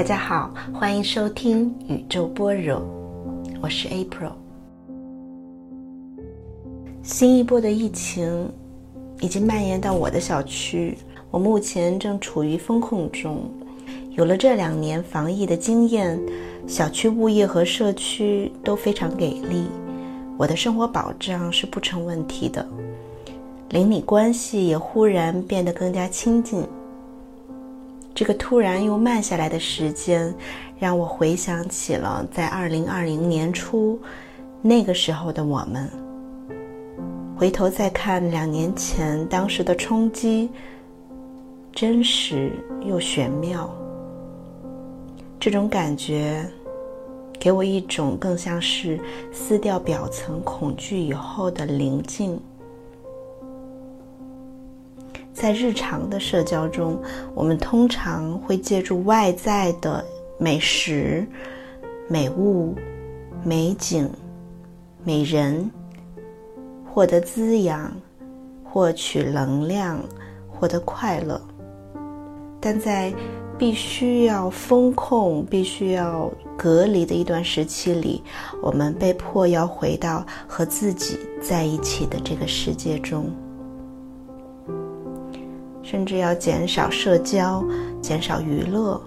大家好，欢迎收听宇宙般若，我是 April。新一波的疫情已经蔓延到我的小区，我目前正处于风控中。有了这两年防疫的经验，小区物业和社区都非常给力，我的生活保障是不成问题的。邻里关系也忽然变得更加亲近。这个突然又慢下来的时间，让我回想起了在二零二零年初那个时候的我们。回头再看两年前当时的冲击，真实又玄妙。这种感觉，给我一种更像是撕掉表层恐惧以后的宁静。在日常的社交中，我们通常会借助外在的美食、美物、美景、美人，获得滋养、获取能量、获得快乐。但在必须要封控、必须要隔离的一段时期里，我们被迫要回到和自己在一起的这个世界中。甚至要减少社交，减少娱乐。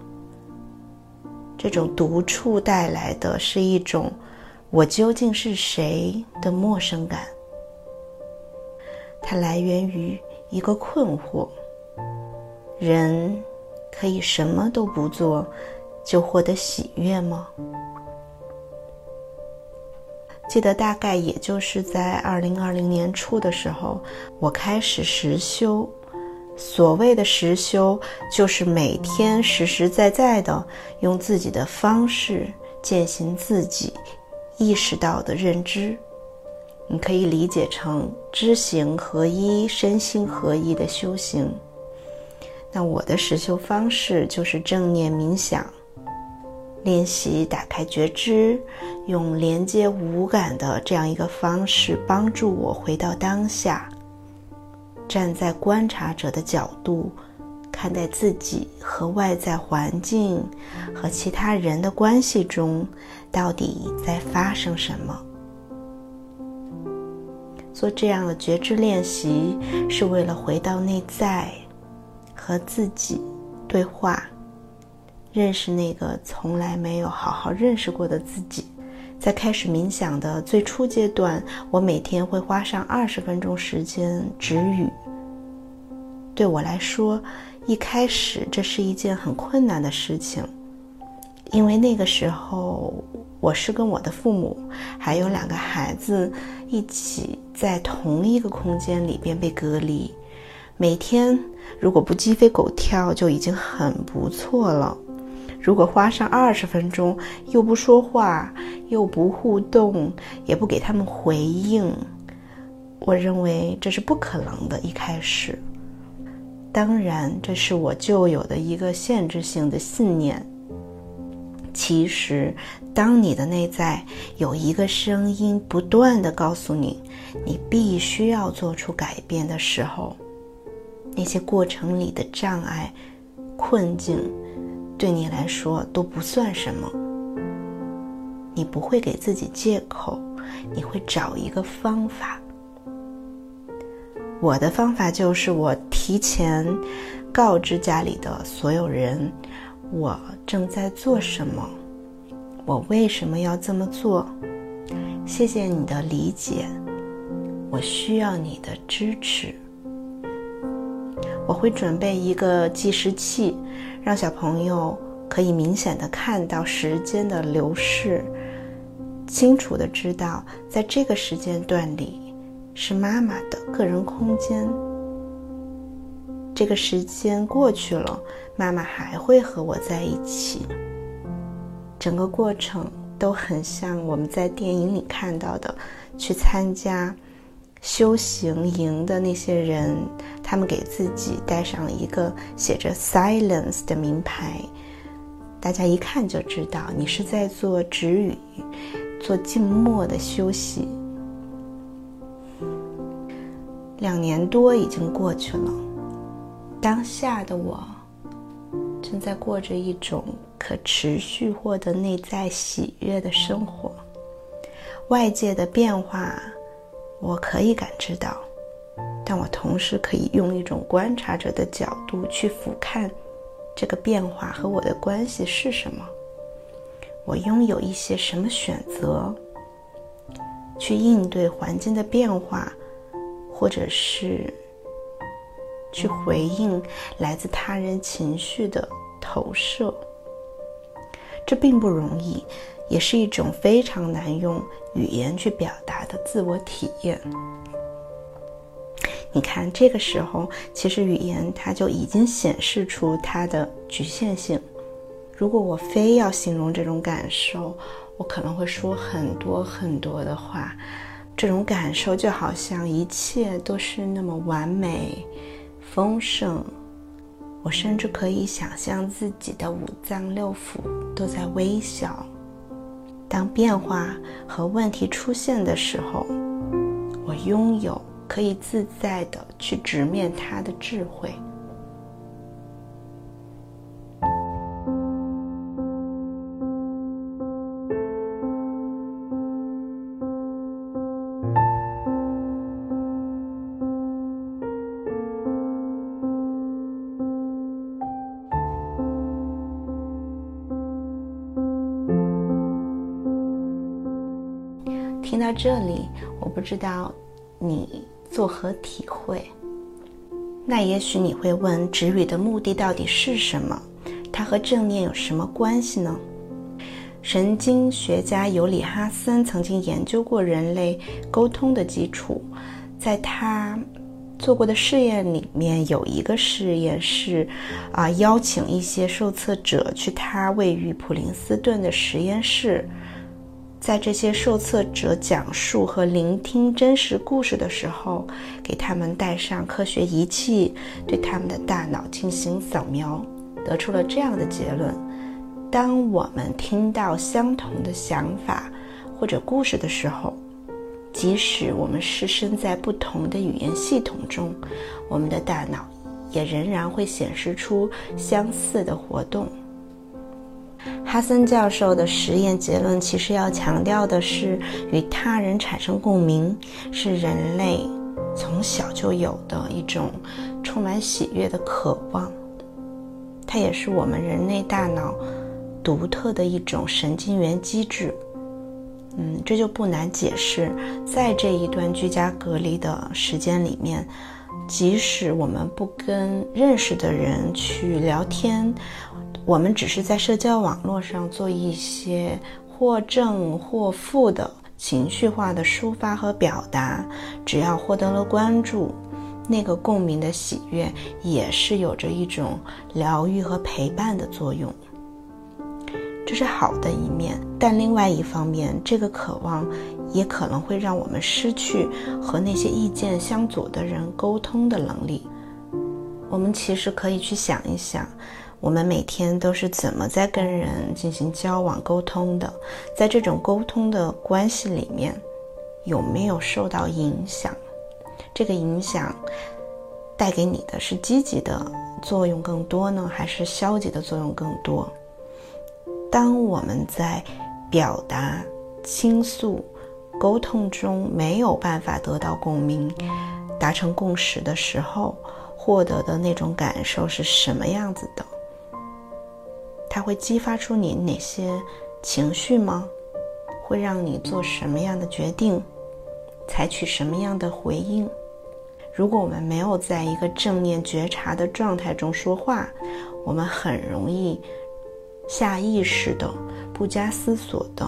这种独处带来的是一种“我究竟是谁”的陌生感。它来源于一个困惑：人可以什么都不做就获得喜悦吗？记得大概也就是在二零二零年初的时候，我开始实修。所谓的实修，就是每天实实在在的用自己的方式践行自己意识到的认知。你可以理解成知行合一、身心合一的修行。那我的实修方式就是正念冥想，练习打开觉知，用连接五感的这样一个方式，帮助我回到当下。站在观察者的角度，看待自己和外在环境和其他人的关系中，到底在发生什么？做这样的觉知练习，是为了回到内在，和自己对话，认识那个从来没有好好认识过的自己。在开始冥想的最初阶段，我每天会花上二十分钟时间止语。对我来说，一开始这是一件很困难的事情，因为那个时候我是跟我的父母还有两个孩子一起在同一个空间里边被隔离，每天如果不鸡飞狗跳就已经很不错了。如果花上二十分钟，又不说话，又不互动，也不给他们回应，我认为这是不可能的。一开始，当然这是我旧有的一个限制性的信念。其实，当你的内在有一个声音不断的告诉你，你必须要做出改变的时候，那些过程里的障碍、困境。对你来说都不算什么，你不会给自己借口，你会找一个方法。我的方法就是我提前告知家里的所有人，我正在做什么，我为什么要这么做。谢谢你的理解，我需要你的支持。我会准备一个计时器。让小朋友可以明显的看到时间的流逝，清楚的知道在这个时间段里是妈妈的个人空间。这个时间过去了，妈妈还会和我在一起。整个过程都很像我们在电影里看到的，去参加。修行营的那些人，他们给自己戴上了一个写着 “silence” 的名牌，大家一看就知道你是在做止语、做静默的休息。两年多已经过去了，当下的我正在过着一种可持续获得内在喜悦的生活。外界的变化，我可以感知到，但我同时可以用一种观察者的角度去俯瞰这个变化和我的关系是什么。我拥有一些什么选择，去应对环境的变化，或者是去回应来自他人情绪的投射。这并不容易。也是一种非常难用语言去表达的自我体验。你看，这个时候其实语言它就已经显示出它的局限性。如果我非要形容这种感受，我可能会说很多很多的话。这种感受就好像一切都是那么完美、丰盛。我甚至可以想象自己的五脏六腑都在微笑。当变化和问题出现的时候，我拥有可以自在的去直面它的智慧。这里，我不知道你作何体会。那也许你会问：止语的目的到底是什么？它和正念有什么关系呢？神经学家尤里哈森曾经研究过人类沟通的基础，在他做过的试验里面，有一个试验是啊，邀请一些受测者去他位于普林斯顿的实验室。在这些受测者讲述和聆听真实故事的时候，给他们带上科学仪器，对他们的大脑进行扫描，得出了这样的结论：当我们听到相同的想法或者故事的时候，即使我们是身在不同的语言系统中，我们的大脑也仍然会显示出相似的活动。哈森教授的实验结论其实要强调的是，与他人产生共鸣是人类从小就有的一种充满喜悦的渴望。它也是我们人类大脑独特的一种神经元机制。嗯，这就不难解释，在这一段居家隔离的时间里面，即使我们不跟认识的人去聊天。我们只是在社交网络上做一些或正或负的情绪化的抒发和表达，只要获得了关注，那个共鸣的喜悦也是有着一种疗愈和陪伴的作用。这是好的一面，但另外一方面，这个渴望也可能会让我们失去和那些意见相左的人沟通的能力。我们其实可以去想一想。我们每天都是怎么在跟人进行交往沟通的？在这种沟通的关系里面，有没有受到影响？这个影响带给你的是积极的作用更多呢，还是消极的作用更多？当我们在表达、倾诉、沟通中没有办法得到共鸣、达成共识的时候，获得的那种感受是什么样子的？它会激发出你哪些情绪吗？会让你做什么样的决定，采取什么样的回应？如果我们没有在一个正念觉察的状态中说话，我们很容易下意识的、不加思索的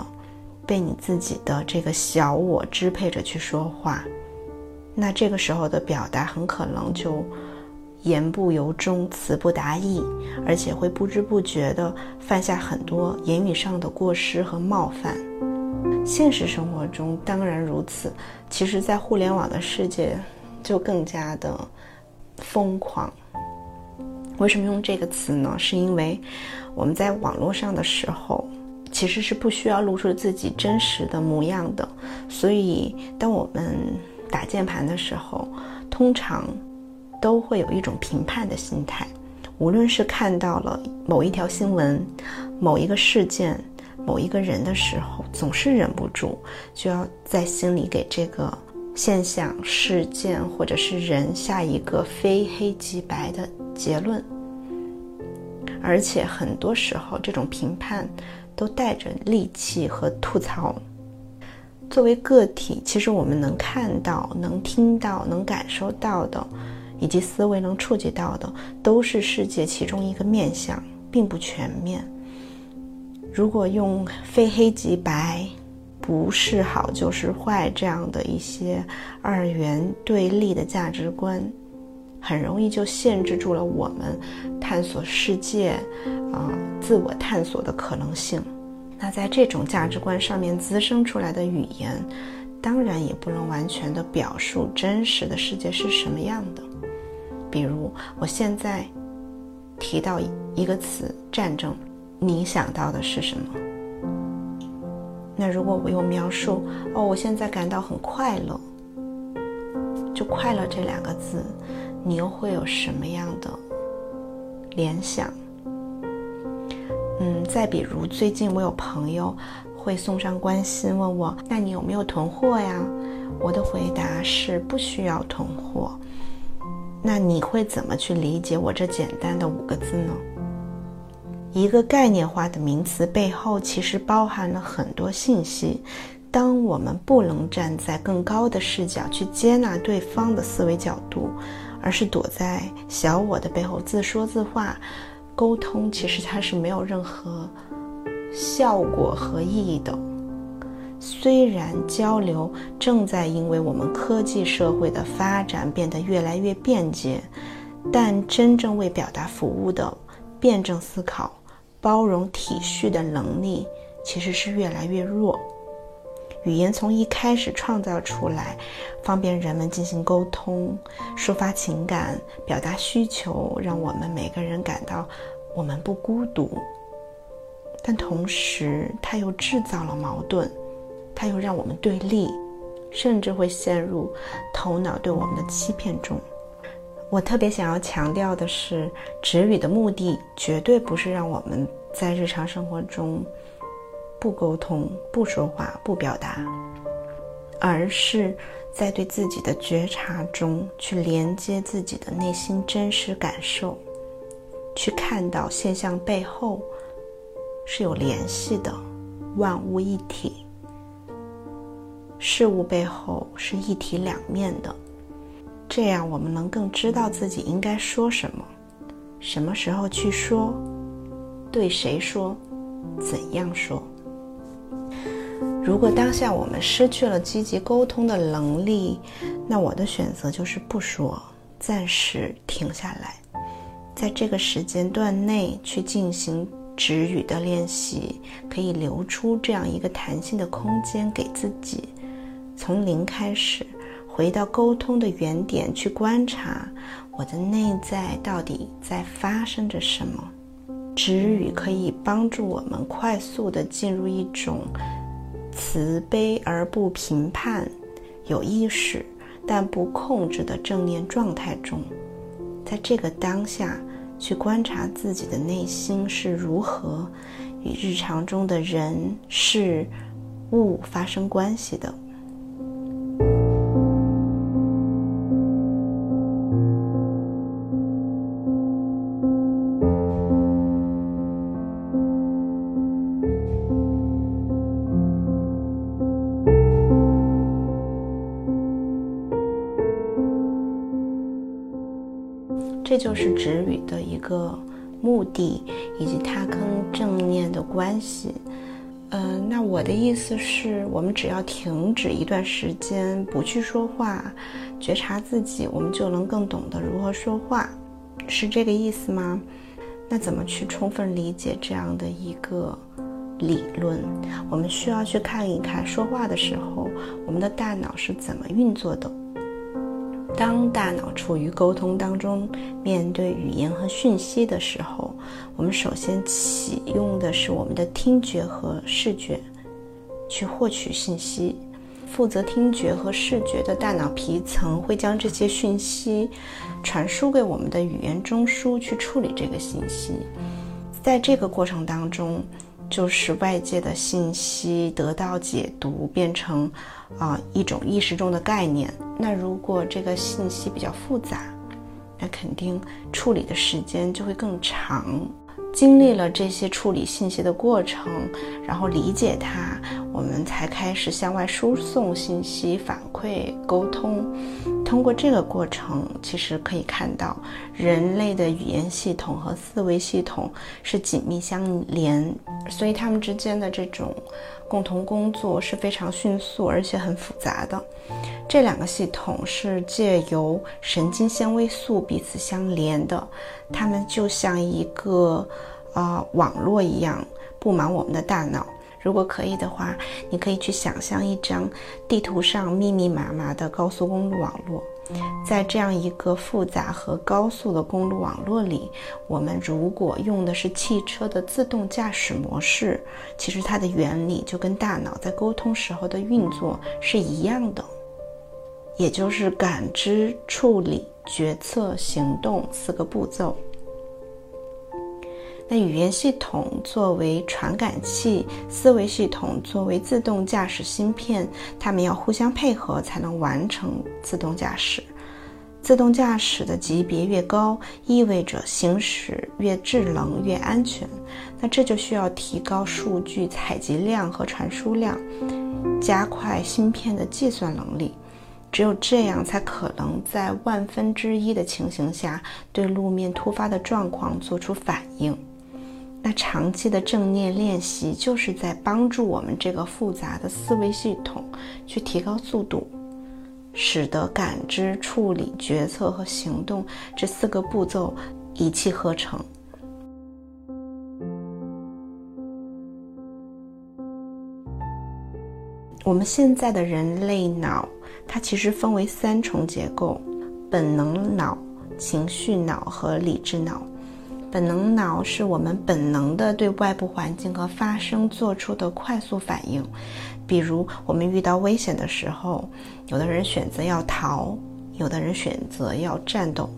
被你自己的这个小我支配着去说话。那这个时候的表达很可能就。言不由衷，词不达意，而且会不知不觉地犯下很多言语上的过失和冒犯。现实生活中当然如此，其实，在互联网的世界就更加的疯狂。为什么用这个词呢？是因为我们在网络上的时候，其实是不需要露出自己真实的模样的。所以，当我们打键盘的时候，通常。都会有一种评判的心态，无论是看到了某一条新闻、某一个事件、某一个人的时候，总是忍不住就要在心里给这个现象、事件或者是人下一个非黑即白的结论。而且很多时候，这种评判都带着戾气和吐槽。作为个体，其实我们能看到、能听到、能感受到的，以及思维能触及到的，都是世界其中一个面相，并不全面。如果用非黑即白、不是好就是坏这样的一些二元对立的价值观，很容易就限制住了我们探索世界、啊自我探索的可能性。那在这种价值观上面滋生出来的语言，当然也不能完全的表述真实的世界是什么样的。比如，我现在提到一个词“战争”，你想到的是什么？那如果我用描述“哦，我现在感到很快乐”，就“快乐”这两个字，你又会有什么样的联想？嗯，再比如，最近我有朋友会送上关心，问我：“那你有没有囤货呀？”我的回答是不需要囤货。那你会怎么去理解我这简单的五个字呢？一个概念化的名词背后其实包含了很多信息。当我们不能站在更高的视角去接纳对方的思维角度，而是躲在小我的背后自说自话。沟通其实它是没有任何效果和意义的。虽然交流正在因为我们科技社会的发展变得越来越便捷，但真正为表达服务的辩证思考、包容体恤的能力其实是越来越弱。语言从一开始创造出来，方便人们进行沟通、抒发情感、表达需求，让我们每个人感到我们不孤独。但同时，它又制造了矛盾，它又让我们对立，甚至会陷入头脑对我们的欺骗中。我特别想要强调的是，止语的目的绝对不是让我们在日常生活中。不沟通、不说话、不表达，而是在对自己的觉察中去连接自己的内心真实感受，去看到现象背后是有联系的，万物一体，事物背后是一体两面的。这样，我们能更知道自己应该说什么，什么时候去说，对谁说，怎样说。如果当下我们失去了积极沟通的能力，那我的选择就是不说，暂时停下来，在这个时间段内去进行止语的练习，可以留出这样一个弹性的空间给自己，从零开始，回到沟通的原点去观察我的内在到底在发生着什么。止语可以帮助我们快速的进入一种。慈悲而不评判，有意识但不控制的正念状态中，在这个当下去观察自己的内心是如何与日常中的人事物发生关系的。这就是止语的一个目的，以及它跟正念的关系。嗯，那我的意思是，我们只要停止一段时间，不去说话，觉察自己，我们就能更懂得如何说话，是这个意思吗？那怎么去充分理解这样的一个理论？我们需要去看一看，说话的时候，我们的大脑是怎么运作的。当大脑处于沟通当中，面对语言和讯息的时候，我们首先启用的是我们的听觉和视觉，去获取信息。负责听觉和视觉的大脑皮层会将这些讯息传输给我们的语言中枢去处理这个信息。在这个过程当中，就是外界的信息得到解读，变成啊一种意识中的概念。那如果这个信息比较复杂，那肯定处理的时间就会更长。经历了这些处理信息的过程，然后理解它，我们才开始向外输送信息、反馈、沟通。通过这个过程，其实可以看到，人类的语言系统和思维系统是紧密相连，所以他们之间的这种共同工作是非常迅速而且很复杂的。这两个系统是借由神经纤维素彼此相连的，它们就像一个呃网络一样布满我们的大脑。如果可以的话，你可以去想象一张地图上密密麻麻的高速公路网络，在这样一个复杂和高速的公路网络里，我们如果用的是汽车的自动驾驶模式，其实它的原理就跟大脑在沟通时候的运作是一样的。也就是感知、处理、决策、行动四个步骤。那语言系统作为传感器，思维系统作为自动驾驶芯片，它们要互相配合才能完成自动驾驶。自动驾驶的级别越高，意味着行驶越智能、越安全。那这就需要提高数据采集量和传输量，加快芯片的计算能力。只有这样，才可能在万分之一的情形下，对路面突发的状况做出反应。那长期的正念练习，就是在帮助我们这个复杂的思维系统去提高速度，使得感知、处理、决策和行动这四个步骤一气呵成。我们现在的人类脑。它其实分为三重结构：本能脑、情绪脑和理智脑。本能脑是我们本能的对外部环境和发生做出的快速反应，比如我们遇到危险的时候，有的人选择要逃，有的人选择要战斗。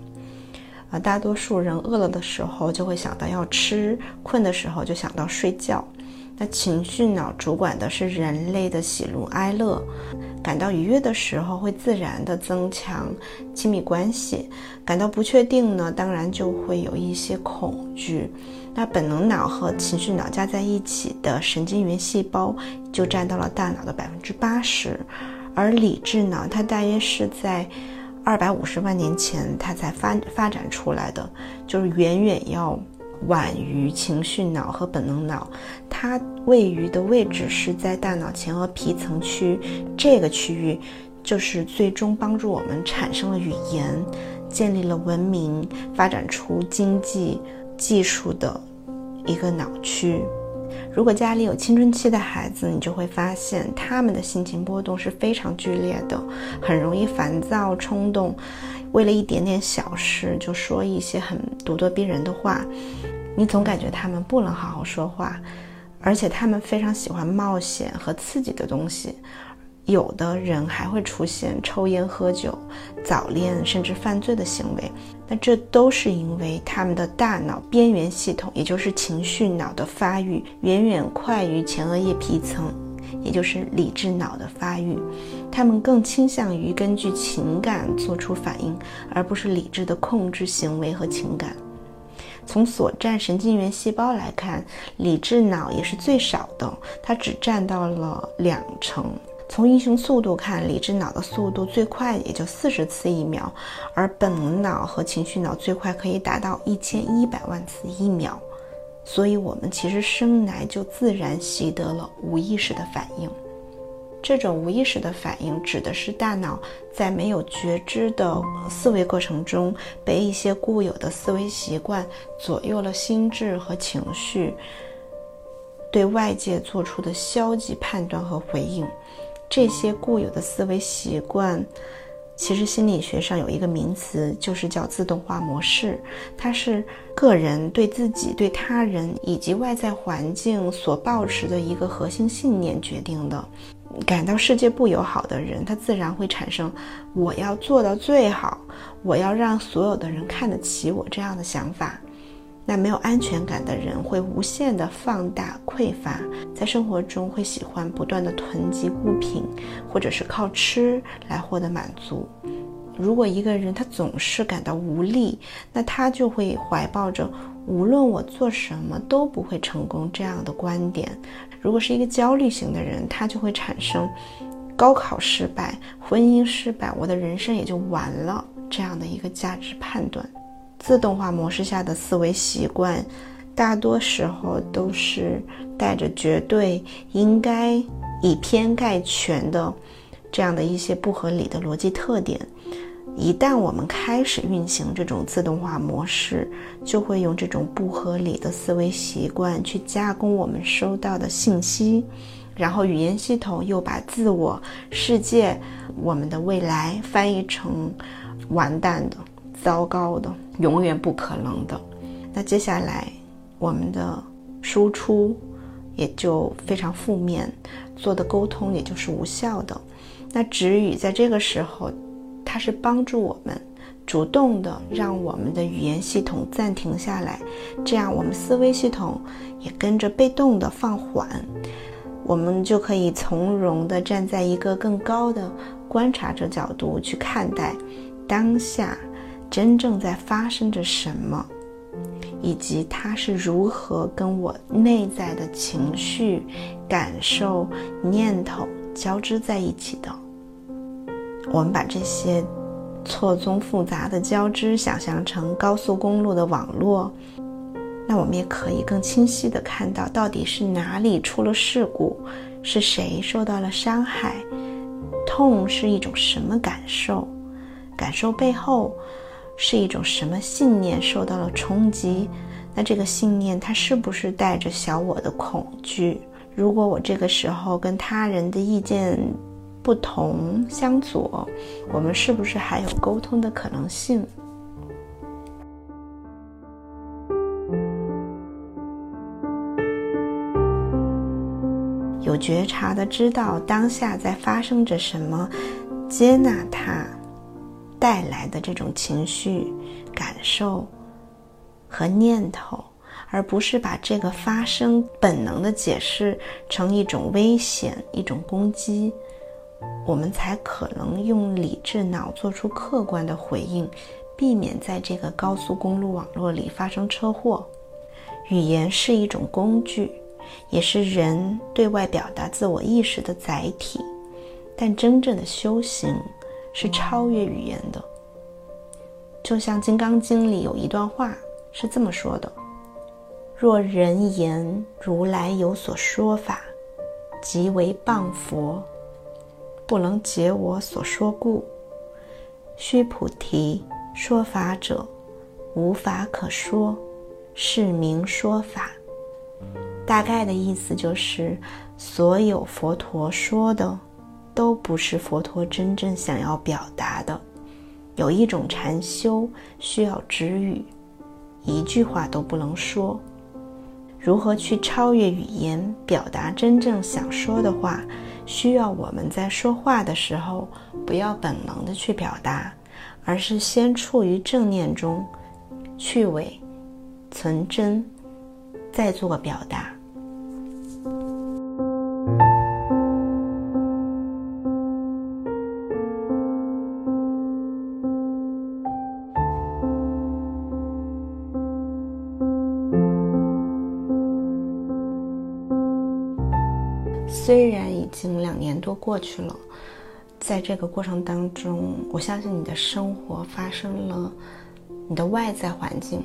啊，大多数人饿了的时候就会想到要吃，困的时候就想到睡觉。那情绪脑主管的是人类的喜怒哀乐，感到愉悦的时候会自然的增强亲密关系，感到不确定呢，当然就会有一些恐惧。那本能脑和情绪脑加在一起的神经元细胞就占到了大脑的百分之八十，而理智脑它大约是在二百五十万年前它才发发展出来的，就是远远要。晚于情绪脑和本能脑，它位于的位置是在大脑前额皮层区，这个区域就是最终帮助我们产生了语言、建立了文明、发展出经济技术的一个脑区。如果家里有青春期的孩子，你就会发现他们的心情波动是非常剧烈的，很容易烦躁、冲动。为了一点点小事就说一些很咄咄逼人的话，你总感觉他们不能好好说话，而且他们非常喜欢冒险和刺激的东西。有的人还会出现抽烟、喝酒、早恋甚至犯罪的行为，那这都是因为他们的大脑边缘系统，也就是情绪脑的发育远远快于前额叶皮层。也就是理智脑的发育，他们更倾向于根据情感做出反应，而不是理智的控制行为和情感。从所占神经元细胞来看，理智脑也是最少的，它只占到了两成。从运行速度看，理智脑的速度最快也就四十次一秒，而本能脑和情绪脑最快可以达到一千一百万次一秒。所以，我们其实生来就自然习得了无意识的反应。这种无意识的反应，指的是大脑在没有觉知的思维过程中，被一些固有的思维习惯左右了心智和情绪，对外界做出的消极判断和回应。这些固有的思维习惯，其实心理学上有一个名词，就是叫自动化模式，它是个人对自己、对他人以及外在环境所抱持的一个核心信念决定的。感到世界不友好的人，他自然会产生“我要做到最好，我要让所有的人看得起我”这样的想法。那没有安全感的人会无限的放大匮乏，在生活中会喜欢不断的囤积物品，或者是靠吃来获得满足。如果一个人他总是感到无力，那他就会怀抱着无论我做什么都不会成功这样的观点。如果是一个焦虑型的人，他就会产生高考失败、婚姻失败，我的人生也就完了这样的一个价值判断。自动化模式下的思维习惯，大多时候都是带着绝对应该以偏概全的这样的一些不合理的逻辑特点。一旦我们开始运行这种自动化模式，就会用这种不合理的思维习惯去加工我们收到的信息，然后语言系统又把自我、世界、我们的未来翻译成完蛋的。糟糕的，永远不可能的。那接下来，我们的输出也就非常负面，做的沟通也就是无效的。那止语在这个时候，它是帮助我们主动的让我们的语言系统暂停下来，这样我们思维系统也跟着被动的放缓，我们就可以从容的站在一个更高的观察者角度去看待当下。真正在发生着什么，以及它是如何跟我内在的情绪、感受、念头交织在一起的？我们把这些错综复杂的交织想象成高速公路的网络，那我们也可以更清晰地看到到底是哪里出了事故，是谁受到了伤害，痛是一种什么感受，感受背后。是一种什么信念受到了冲击？那这个信念它是不是带着小我的恐惧？如果我这个时候跟他人的意见不同相左，我们是不是还有沟通的可能性？有觉察的知道当下在发生着什么，接纳它。带来的这种情绪、感受和念头，而不是把这个发生本能的解释成一种危险、一种攻击，我们才可能用理智脑做出客观的回应，避免在这个高速公路网络里发生车祸。语言是一种工具，也是人对外表达自我意识的载体，但真正的修行。是超越语言的，就像《金刚经》里有一段话是这么说的：“若人言如来有所说法，即为谤佛，不能解我所说故。须菩提，说法者，无法可说，是名说法。”大概的意思就是，所有佛陀说的。都不是佛陀真正想要表达的。有一种禅修需要止语，一句话都不能说。如何去超越语言，表达真正想说的话？需要我们在说话的时候，不要本能的去表达，而是先处于正念中，去伪存真，再做表达。过去了，在这个过程当中，我相信你的生活发生了，你的外在环境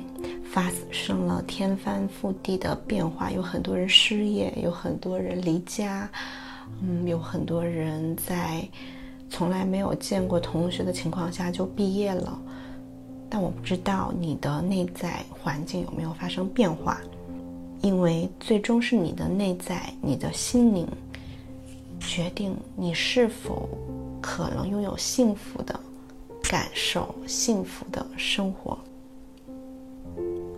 发生了天翻覆地的变化，有很多人失业，有很多人离家，嗯，有很多人在从来没有见过同学的情况下就毕业了。但我不知道你的内在环境有没有发生变化，因为最终是你的内在，你的心灵。决定你是否可能拥有幸福的感受幸福的生活。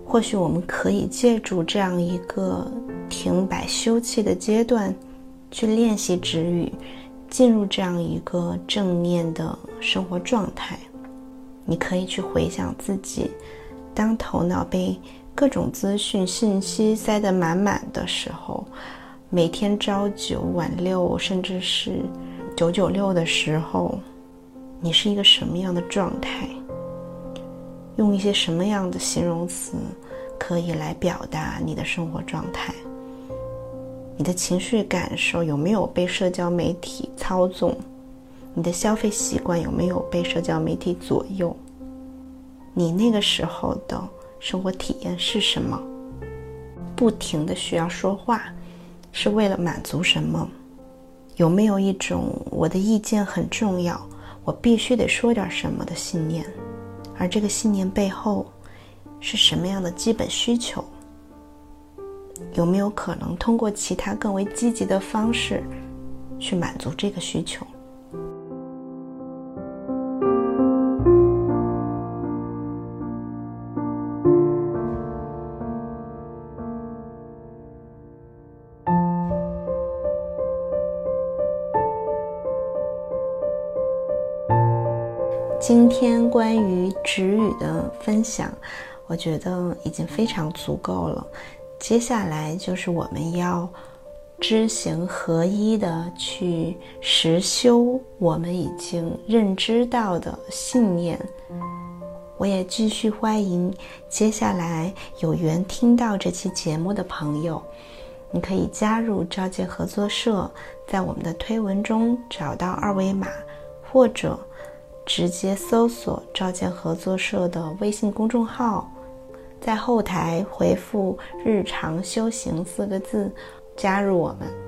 或许我们可以借助这样一个停摆休憩的阶段，去练习止语，进入这样一个正念的生活状态。你可以去回想自己，当头脑被各种资讯信息塞得满满的时候，每天朝九晚六，甚至是九九六的时候，你是一个什么样的状态？用一些什么样的形容词可以来表达你的生活状态？你的情绪感受有没有被社交媒体操纵？你的消费习惯有没有被社交媒体左右？你那个时候的生活体验是什么？不停的需要说话，是为了满足什么？有没有一种我的意见很重要，我必须得说点什么的信念？而这个信念背后是什么样的基本需求？有没有可能通过其他更为积极的方式去满足这个需求？今天关于止语的分享，我觉得已经非常足够了。接下来就是我们要知行合一的去实修我们已经认知到的信念。我也继续欢迎接下来有缘听到这期节目的朋友，你可以加入召见合作社，在我们的推文中找到二维码，或者。直接搜索“赵建合作社”的微信公众号，在后台回复“日常修行”四个字，加入我们。